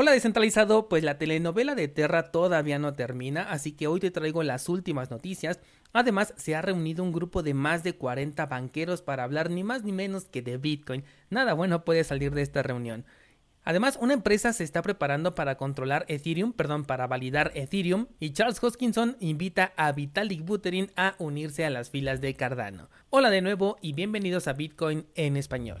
Hola descentralizado, pues la telenovela de Terra todavía no termina, así que hoy te traigo las últimas noticias. Además, se ha reunido un grupo de más de 40 banqueros para hablar ni más ni menos que de Bitcoin. Nada bueno puede salir de esta reunión. Además, una empresa se está preparando para controlar Ethereum, perdón, para validar Ethereum, y Charles Hoskinson invita a Vitalik Buterin a unirse a las filas de Cardano. Hola de nuevo y bienvenidos a Bitcoin en español.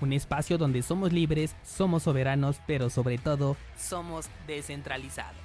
un espacio donde somos libres, somos soberanos, pero sobre todo somos descentralizados.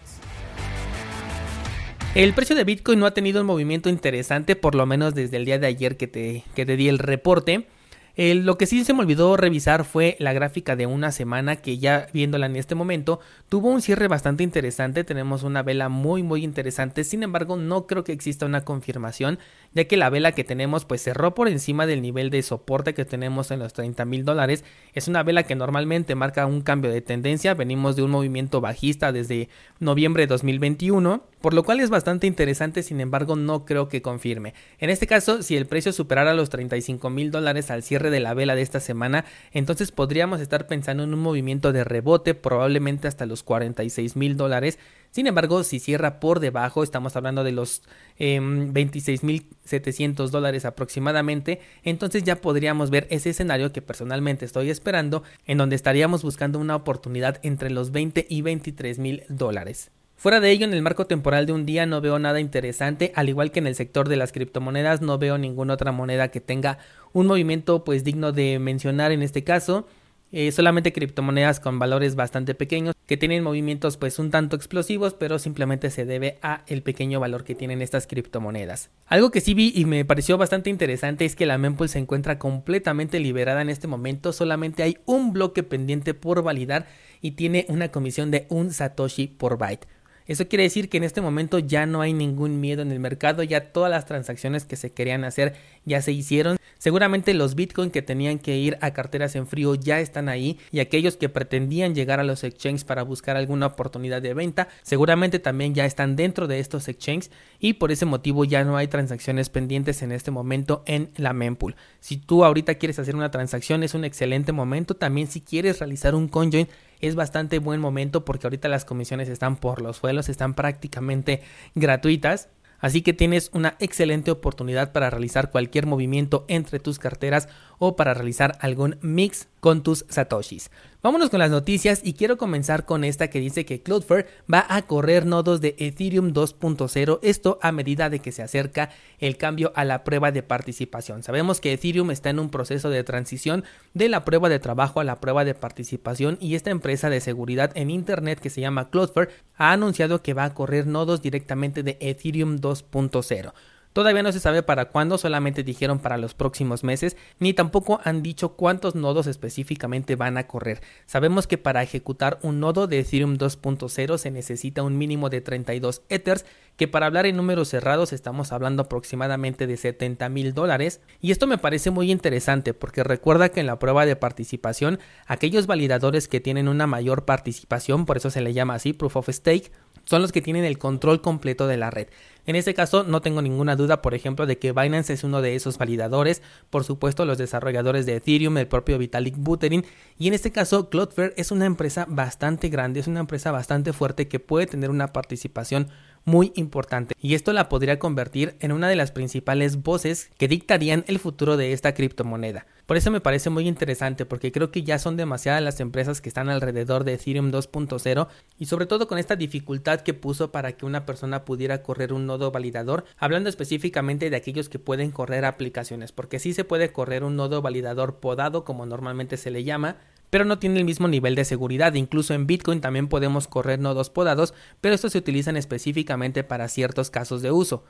El precio de Bitcoin no ha tenido un movimiento interesante, por lo menos desde el día de ayer que te, que te di el reporte lo que sí se me olvidó revisar fue la gráfica de una semana que ya viéndola en este momento tuvo un cierre bastante interesante, tenemos una vela muy muy interesante, sin embargo no creo que exista una confirmación ya que la vela que tenemos pues cerró por encima del nivel de soporte que tenemos en los 30 mil dólares, es una vela que normalmente marca un cambio de tendencia, venimos de un movimiento bajista desde noviembre de 2021 por lo cual es bastante interesante, sin embargo no creo que confirme. En este caso, si el precio superara los 35 mil dólares al cierre de la vela de esta semana, entonces podríamos estar pensando en un movimiento de rebote, probablemente hasta los 46 mil dólares. Sin embargo, si cierra por debajo, estamos hablando de los eh, em, 26 mil 700 dólares aproximadamente, entonces ya podríamos ver ese escenario que personalmente estoy esperando, en donde estaríamos buscando una oportunidad entre los 20 y 23 mil dólares. Fuera de ello, en el marco temporal de un día no veo nada interesante, al igual que en el sector de las criptomonedas no veo ninguna otra moneda que tenga un movimiento pues digno de mencionar en este caso. Eh, solamente criptomonedas con valores bastante pequeños que tienen movimientos pues un tanto explosivos pero simplemente se debe a el pequeño valor que tienen estas criptomonedas. Algo que sí vi y me pareció bastante interesante es que la mempool se encuentra completamente liberada en este momento, solamente hay un bloque pendiente por validar y tiene una comisión de un satoshi por byte. Eso quiere decir que en este momento ya no hay ningún miedo en el mercado, ya todas las transacciones que se querían hacer ya se hicieron. Seguramente los Bitcoin que tenían que ir a carteras en frío ya están ahí y aquellos que pretendían llegar a los exchanges para buscar alguna oportunidad de venta, seguramente también ya están dentro de estos exchanges y por ese motivo ya no hay transacciones pendientes en este momento en la mempool. Si tú ahorita quieres hacer una transacción es un excelente momento, también si quieres realizar un conjoin es bastante buen momento porque ahorita las comisiones están por los suelos, están prácticamente gratuitas. Así que tienes una excelente oportunidad para realizar cualquier movimiento entre tus carteras o para realizar algún mix con tus satoshis. Vámonos con las noticias y quiero comenzar con esta que dice que Cloudflare va a correr nodos de Ethereum 2.0, esto a medida de que se acerca el cambio a la prueba de participación. Sabemos que Ethereum está en un proceso de transición de la prueba de trabajo a la prueba de participación y esta empresa de seguridad en Internet que se llama Cloudflare ha anunciado que va a correr nodos directamente de Ethereum 2.0. Todavía no se sabe para cuándo, solamente dijeron para los próximos meses, ni tampoco han dicho cuántos nodos específicamente van a correr. Sabemos que para ejecutar un nodo de Ethereum 2.0 se necesita un mínimo de 32 Ethers, que para hablar en números cerrados estamos hablando aproximadamente de 70 mil dólares. Y esto me parece muy interesante porque recuerda que en la prueba de participación, aquellos validadores que tienen una mayor participación, por eso se le llama así, proof of stake, son los que tienen el control completo de la red. En este caso no tengo ninguna duda, por ejemplo, de que Binance es uno de esos validadores, por supuesto los desarrolladores de Ethereum, el propio Vitalik Buterin, y en este caso Cloudflare es una empresa bastante grande, es una empresa bastante fuerte que puede tener una participación muy importante y esto la podría convertir en una de las principales voces que dictarían el futuro de esta criptomoneda. Por eso me parece muy interesante porque creo que ya son demasiadas las empresas que están alrededor de Ethereum 2.0 y sobre todo con esta dificultad que puso para que una persona pudiera correr un nodo validador, hablando específicamente de aquellos que pueden correr aplicaciones, porque sí se puede correr un nodo validador podado como normalmente se le llama, pero no tiene el mismo nivel de seguridad. Incluso en Bitcoin también podemos correr nodos podados, pero estos se utilizan específicamente para ciertos casos de uso.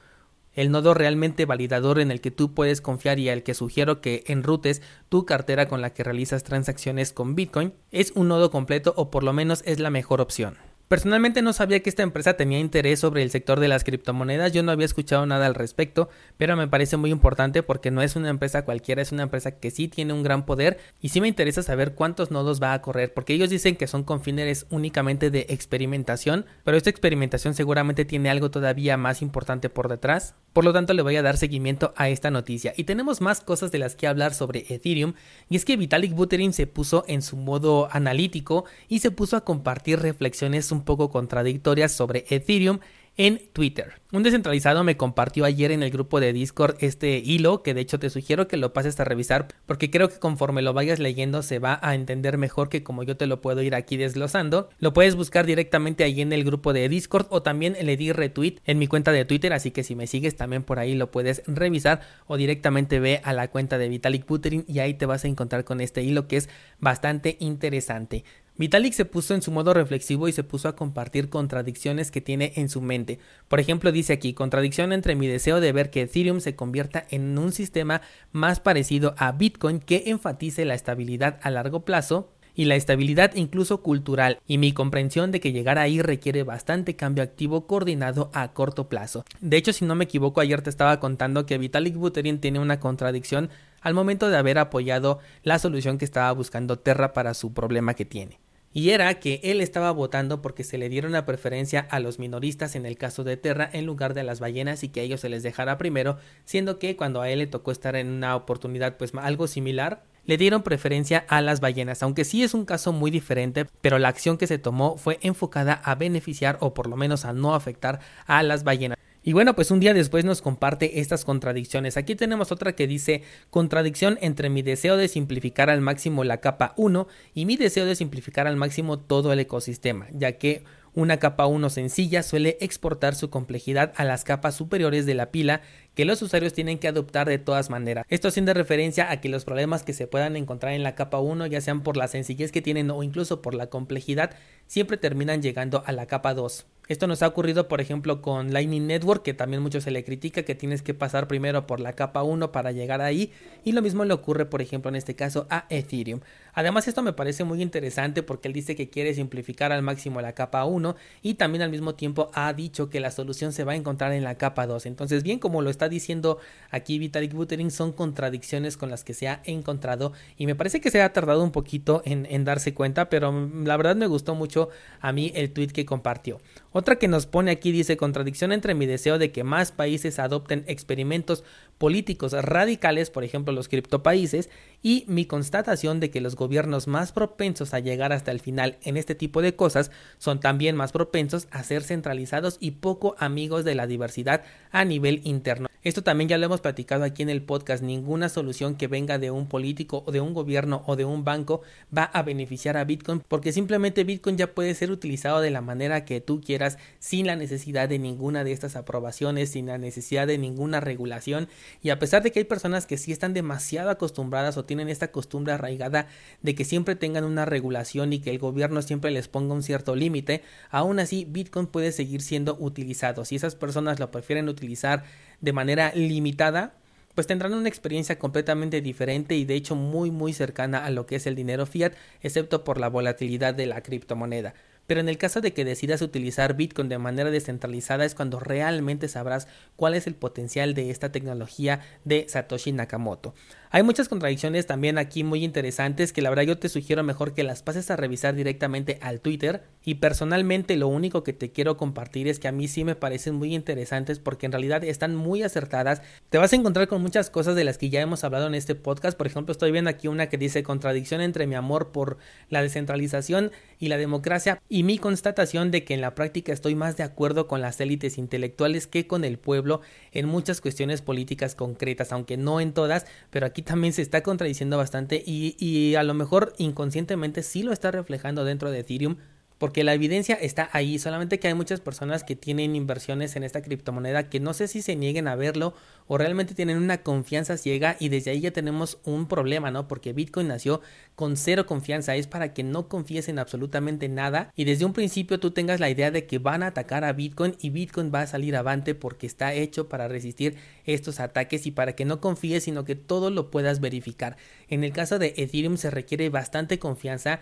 el nodo realmente validador en el que tú puedes confiar y al que sugiero que enrutes tu cartera con la que realizas transacciones con Bitcoin, es un nodo completo o por lo menos es la mejor opción. Personalmente no sabía que esta empresa tenía interés sobre el sector de las criptomonedas, yo no había escuchado nada al respecto, pero me parece muy importante porque no es una empresa cualquiera, es una empresa que sí tiene un gran poder y sí me interesa saber cuántos nodos va a correr, porque ellos dicen que son con fines únicamente de experimentación, pero esta experimentación seguramente tiene algo todavía más importante por detrás, por lo tanto le voy a dar seguimiento a esta noticia. Y tenemos más cosas de las que hablar sobre Ethereum, y es que Vitalik Buterin se puso en su modo analítico y se puso a compartir reflexiones un poco contradictorias sobre Ethereum en Twitter. Un descentralizado me compartió ayer en el grupo de Discord este hilo que de hecho te sugiero que lo pases a revisar porque creo que conforme lo vayas leyendo se va a entender mejor que como yo te lo puedo ir aquí desglosando. Lo puedes buscar directamente ahí en el grupo de Discord o también le di retweet en mi cuenta de Twitter así que si me sigues también por ahí lo puedes revisar o directamente ve a la cuenta de Vitalik Buterin y ahí te vas a encontrar con este hilo que es bastante interesante. Vitalik se puso en su modo reflexivo y se puso a compartir contradicciones que tiene en su mente. Por ejemplo, dice aquí, contradicción entre mi deseo de ver que Ethereum se convierta en un sistema más parecido a Bitcoin que enfatice la estabilidad a largo plazo y la estabilidad incluso cultural y mi comprensión de que llegar ahí requiere bastante cambio activo coordinado a corto plazo. De hecho, si no me equivoco, ayer te estaba contando que Vitalik Buterin tiene una contradicción al momento de haber apoyado la solución que estaba buscando Terra para su problema que tiene. Y era que él estaba votando porque se le diera una preferencia a los minoristas en el caso de Terra en lugar de a las ballenas y que a ellos se les dejara primero, siendo que cuando a él le tocó estar en una oportunidad pues algo similar, le dieron preferencia a las ballenas, aunque sí es un caso muy diferente, pero la acción que se tomó fue enfocada a beneficiar o por lo menos a no afectar a las ballenas. Y bueno, pues un día después nos comparte estas contradicciones. Aquí tenemos otra que dice contradicción entre mi deseo de simplificar al máximo la capa 1 y mi deseo de simplificar al máximo todo el ecosistema, ya que una capa 1 sencilla suele exportar su complejidad a las capas superiores de la pila que los usuarios tienen que adoptar de todas maneras. Esto haciendo referencia a que los problemas que se puedan encontrar en la capa 1, ya sean por la sencillez que tienen o incluso por la complejidad, siempre terminan llegando a la capa 2. Esto nos ha ocurrido, por ejemplo, con Lightning Network, que también mucho se le critica que tienes que pasar primero por la capa 1 para llegar ahí, y lo mismo le ocurre, por ejemplo, en este caso a Ethereum. Además, esto me parece muy interesante porque él dice que quiere simplificar al máximo la capa 1 y también al mismo tiempo ha dicho que la solución se va a encontrar en la capa 2. Entonces, bien como lo está diciendo aquí Vitalik Buterin, son contradicciones con las que se ha encontrado y me parece que se ha tardado un poquito en, en darse cuenta, pero la verdad me gustó mucho a mí el tweet que compartió. Otra que nos pone aquí dice contradicción entre mi deseo de que más países adopten experimentos políticos radicales, por ejemplo los criptopaíses, y mi constatación de que los gobiernos más propensos a llegar hasta el final en este tipo de cosas son también más propensos a ser centralizados y poco amigos de la diversidad a nivel interno. Esto también ya lo hemos platicado aquí en el podcast. Ninguna solución que venga de un político o de un gobierno o de un banco va a beneficiar a Bitcoin porque simplemente Bitcoin ya puede ser utilizado de la manera que tú quieras sin la necesidad de ninguna de estas aprobaciones, sin la necesidad de ninguna regulación. Y a pesar de que hay personas que sí están demasiado acostumbradas o tienen esta costumbre arraigada de que siempre tengan una regulación y que el gobierno siempre les ponga un cierto límite, aún así Bitcoin puede seguir siendo utilizado. Si esas personas lo prefieren utilizar de manera limitada, pues tendrán una experiencia completamente diferente y de hecho muy muy cercana a lo que es el dinero fiat, excepto por la volatilidad de la criptomoneda. Pero en el caso de que decidas utilizar Bitcoin de manera descentralizada es cuando realmente sabrás cuál es el potencial de esta tecnología de Satoshi Nakamoto. Hay muchas contradicciones también aquí muy interesantes que la verdad yo te sugiero mejor que las pases a revisar directamente al Twitter y personalmente lo único que te quiero compartir es que a mí sí me parecen muy interesantes porque en realidad están muy acertadas. Te vas a encontrar con muchas cosas de las que ya hemos hablado en este podcast. Por ejemplo, estoy viendo aquí una que dice contradicción entre mi amor por la descentralización y la democracia y mi constatación de que en la práctica estoy más de acuerdo con las élites intelectuales que con el pueblo en muchas cuestiones políticas concretas, aunque no en todas, pero aquí también se está contradiciendo bastante y, y a lo mejor inconscientemente sí lo está reflejando dentro de Ethereum porque la evidencia está ahí, solamente que hay muchas personas que tienen inversiones en esta criptomoneda que no sé si se nieguen a verlo o realmente tienen una confianza ciega y desde ahí ya tenemos un problema, ¿no? Porque Bitcoin nació con cero confianza, es para que no confíes en absolutamente nada y desde un principio tú tengas la idea de que van a atacar a Bitcoin y Bitcoin va a salir avante porque está hecho para resistir estos ataques y para que no confíes, sino que todo lo puedas verificar. En el caso de Ethereum se requiere bastante confianza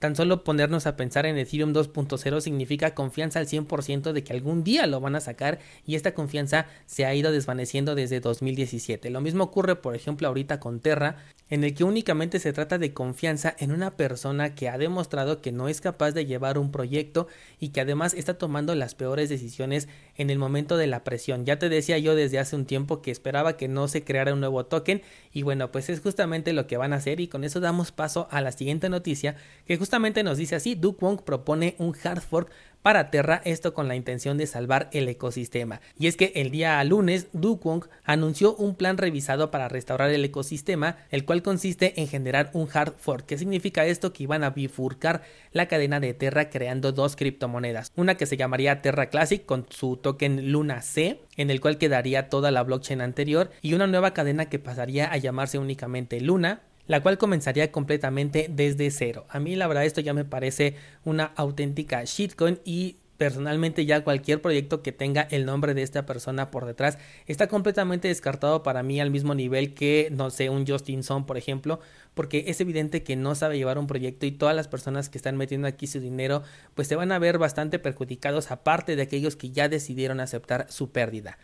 Tan solo ponernos a pensar en Ethereum 2.0 significa confianza al 100% de que algún día lo van a sacar y esta confianza se ha ido desvaneciendo desde 2017. Lo mismo ocurre, por ejemplo, ahorita con Terra, en el que únicamente se trata de confianza en una persona que ha demostrado que no es capaz de llevar un proyecto y que además está tomando las peores decisiones en el momento de la presión. Ya te decía yo desde hace un tiempo que esperaba que no se creara un nuevo token y bueno, pues es justamente lo que van a hacer y con eso damos paso a la siguiente noticia que justamente nos dice así, Duke Wong propone un hard fork para Terra, esto con la intención de salvar el ecosistema. Y es que el día lunes, Wong anunció un plan revisado para restaurar el ecosistema, el cual consiste en generar un hard fork. ¿Qué significa esto? Que iban a bifurcar la cadena de Terra creando dos criptomonedas. Una que se llamaría Terra Classic con su token Luna C, en el cual quedaría toda la blockchain anterior, y una nueva cadena que pasaría a llamarse únicamente Luna, la cual comenzaría completamente desde cero. A mí la verdad esto ya me parece una auténtica shitcoin y personalmente ya cualquier proyecto que tenga el nombre de esta persona por detrás está completamente descartado para mí al mismo nivel que no sé un Justin Son por ejemplo porque es evidente que no sabe llevar un proyecto y todas las personas que están metiendo aquí su dinero pues se van a ver bastante perjudicados aparte de aquellos que ya decidieron aceptar su pérdida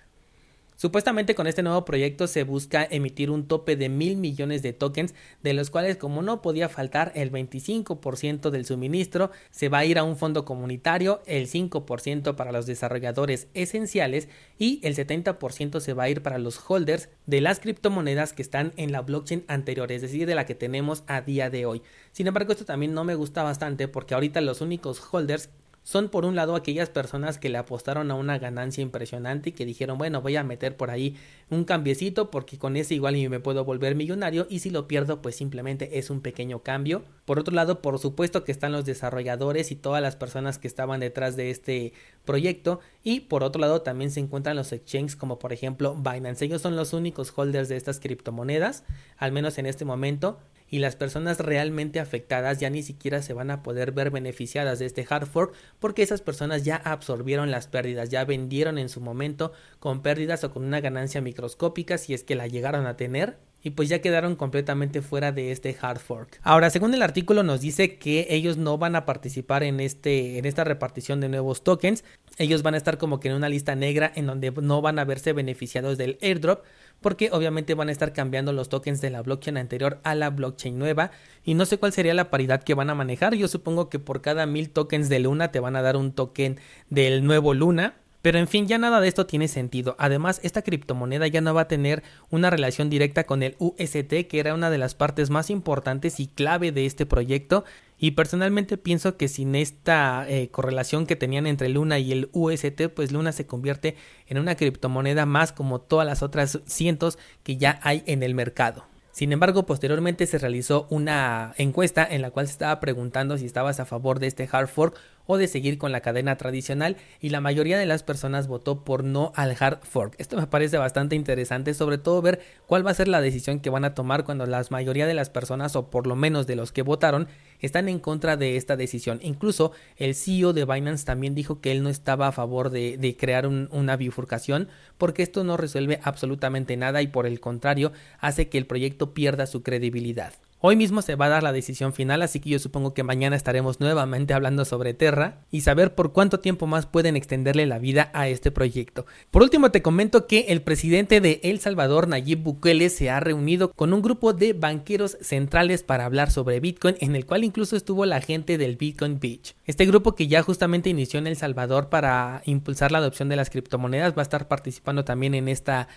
Supuestamente con este nuevo proyecto se busca emitir un tope de mil millones de tokens, de los cuales como no podía faltar el 25% del suministro se va a ir a un fondo comunitario, el 5% para los desarrolladores esenciales y el 70% se va a ir para los holders de las criptomonedas que están en la blockchain anterior, es decir, de la que tenemos a día de hoy. Sin embargo, esto también no me gusta bastante porque ahorita los únicos holders son por un lado aquellas personas que le apostaron a una ganancia impresionante y que dijeron, bueno, voy a meter por ahí un cambiecito porque con ese igual me puedo volver millonario y si lo pierdo pues simplemente es un pequeño cambio. Por otro lado, por supuesto que están los desarrolladores y todas las personas que estaban detrás de este proyecto y por otro lado también se encuentran los exchanges como por ejemplo Binance. Ellos son los únicos holders de estas criptomonedas, al menos en este momento y las personas realmente afectadas ya ni siquiera se van a poder ver beneficiadas de este hard fork porque esas personas ya absorbieron las pérdidas, ya vendieron en su momento con pérdidas o con una ganancia microscópica si es que la llegaron a tener y pues ya quedaron completamente fuera de este hard fork. Ahora, según el artículo nos dice que ellos no van a participar en este en esta repartición de nuevos tokens, ellos van a estar como que en una lista negra en donde no van a verse beneficiados del airdrop porque obviamente van a estar cambiando los tokens de la blockchain anterior a la blockchain nueva y no sé cuál sería la paridad que van a manejar. Yo supongo que por cada mil tokens de Luna te van a dar un token del nuevo Luna pero en fin, ya nada de esto tiene sentido. Además, esta criptomoneda ya no va a tener una relación directa con el UST, que era una de las partes más importantes y clave de este proyecto. Y personalmente pienso que sin esta eh, correlación que tenían entre Luna y el UST, pues Luna se convierte en una criptomoneda más como todas las otras cientos que ya hay en el mercado. Sin embargo, posteriormente se realizó una encuesta en la cual se estaba preguntando si estabas a favor de este hard fork o de seguir con la cadena tradicional y la mayoría de las personas votó por no al hard fork. Esto me parece bastante interesante, sobre todo ver cuál va a ser la decisión que van a tomar cuando la mayoría de las personas o por lo menos de los que votaron están en contra de esta decisión. Incluso el CEO de Binance también dijo que él no estaba a favor de, crear una bifurcación porque esto no resuelve absolutamente nada y por el contrario hace que el proyecto pierda su credibilidad. Hoy mismo se va a dar la decisión final, así que yo supongo que mañana estaremos nuevamente hablando sobre Terra y saber por cuánto tiempo más pueden extenderle la vida a este proyecto. Por último te comento que el presidente de El Salvador, Nayib Bukele, se ha reunido con un grupo de banqueros centrales para hablar sobre Bitcoin, en el cual incluso estuvo la gente del Bitcoin Beach. Este grupo que ya justamente inició en El Salvador para impulsar la adopción de las criptomonedas va a estar participando también en esta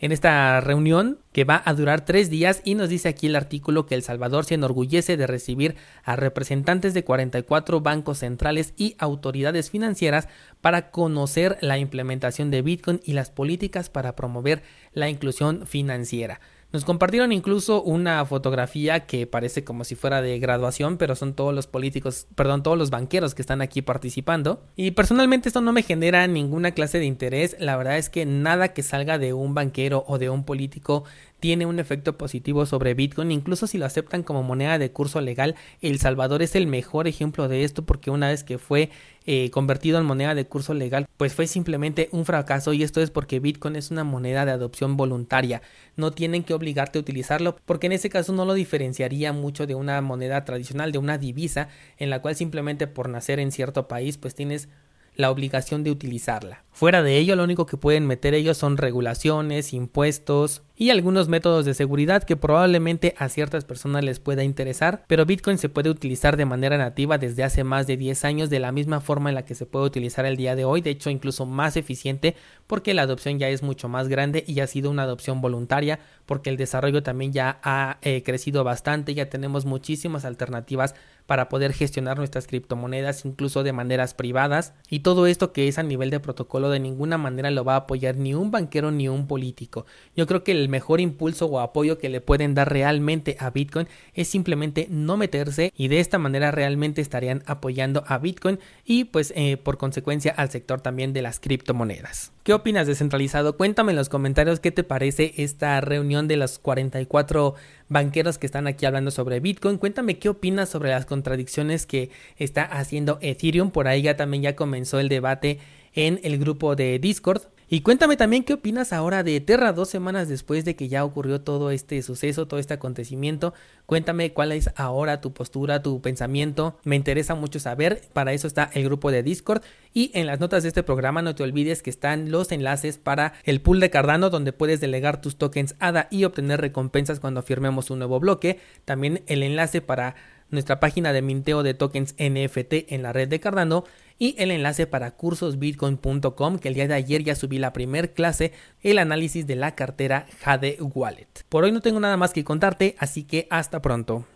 en esta reunión que va a durar tres días y nos dice aquí el artículo que El Salvador se enorgullece de recibir a representantes de 44 bancos centrales y autoridades financieras para conocer la implementación de Bitcoin y las políticas para promover la inclusión financiera. Nos compartieron incluso una fotografía que parece como si fuera de graduación, pero son todos los políticos, perdón, todos los banqueros que están aquí participando. Y personalmente esto no me genera ninguna clase de interés. La verdad es que nada que salga de un banquero o de un político tiene un efecto positivo sobre Bitcoin, incluso si lo aceptan como moneda de curso legal. El Salvador es el mejor ejemplo de esto porque una vez que fue eh, convertido en moneda de curso legal, pues fue simplemente un fracaso y esto es porque Bitcoin es una moneda de adopción voluntaria. No tienen que obligarte a utilizarlo porque en ese caso no lo diferenciaría mucho de una moneda tradicional, de una divisa en la cual simplemente por nacer en cierto país pues tienes la obligación de utilizarla. Fuera de ello, lo único que pueden meter ellos son regulaciones, impuestos y algunos métodos de seguridad que probablemente a ciertas personas les pueda interesar, pero Bitcoin se puede utilizar de manera nativa desde hace más de 10 años de la misma forma en la que se puede utilizar el día de hoy, de hecho incluso más eficiente porque la adopción ya es mucho más grande y ha sido una adopción voluntaria porque el desarrollo también ya ha eh, crecido bastante, ya tenemos muchísimas alternativas para poder gestionar nuestras criptomonedas incluso de maneras privadas y todo esto que es a nivel de protocolo de ninguna manera lo va a apoyar ni un banquero ni un político. Yo creo que el mejor impulso o apoyo que le pueden dar realmente a Bitcoin es simplemente no meterse y de esta manera realmente estarían apoyando a Bitcoin y pues eh, por consecuencia al sector también de las criptomonedas. ¿Qué opinas descentralizado? Cuéntame en los comentarios qué te parece esta reunión de los 44 banqueros que están aquí hablando sobre Bitcoin. Cuéntame qué opinas sobre las contradicciones que está haciendo Ethereum. Por ahí ya también ya comenzó el debate en el grupo de Discord. Y cuéntame también qué opinas ahora de Terra dos semanas después de que ya ocurrió todo este suceso, todo este acontecimiento. Cuéntame cuál es ahora tu postura, tu pensamiento. Me interesa mucho saber. Para eso está el grupo de Discord. Y en las notas de este programa no te olvides que están los enlaces para el pool de Cardano donde puedes delegar tus tokens ADA y obtener recompensas cuando firmemos un nuevo bloque. También el enlace para nuestra página de minteo de tokens NFT en la red de Cardano y el enlace para cursosbitcoin.com que el día de ayer ya subí la primer clase, el análisis de la cartera Jade Wallet. Por hoy no tengo nada más que contarte, así que hasta pronto.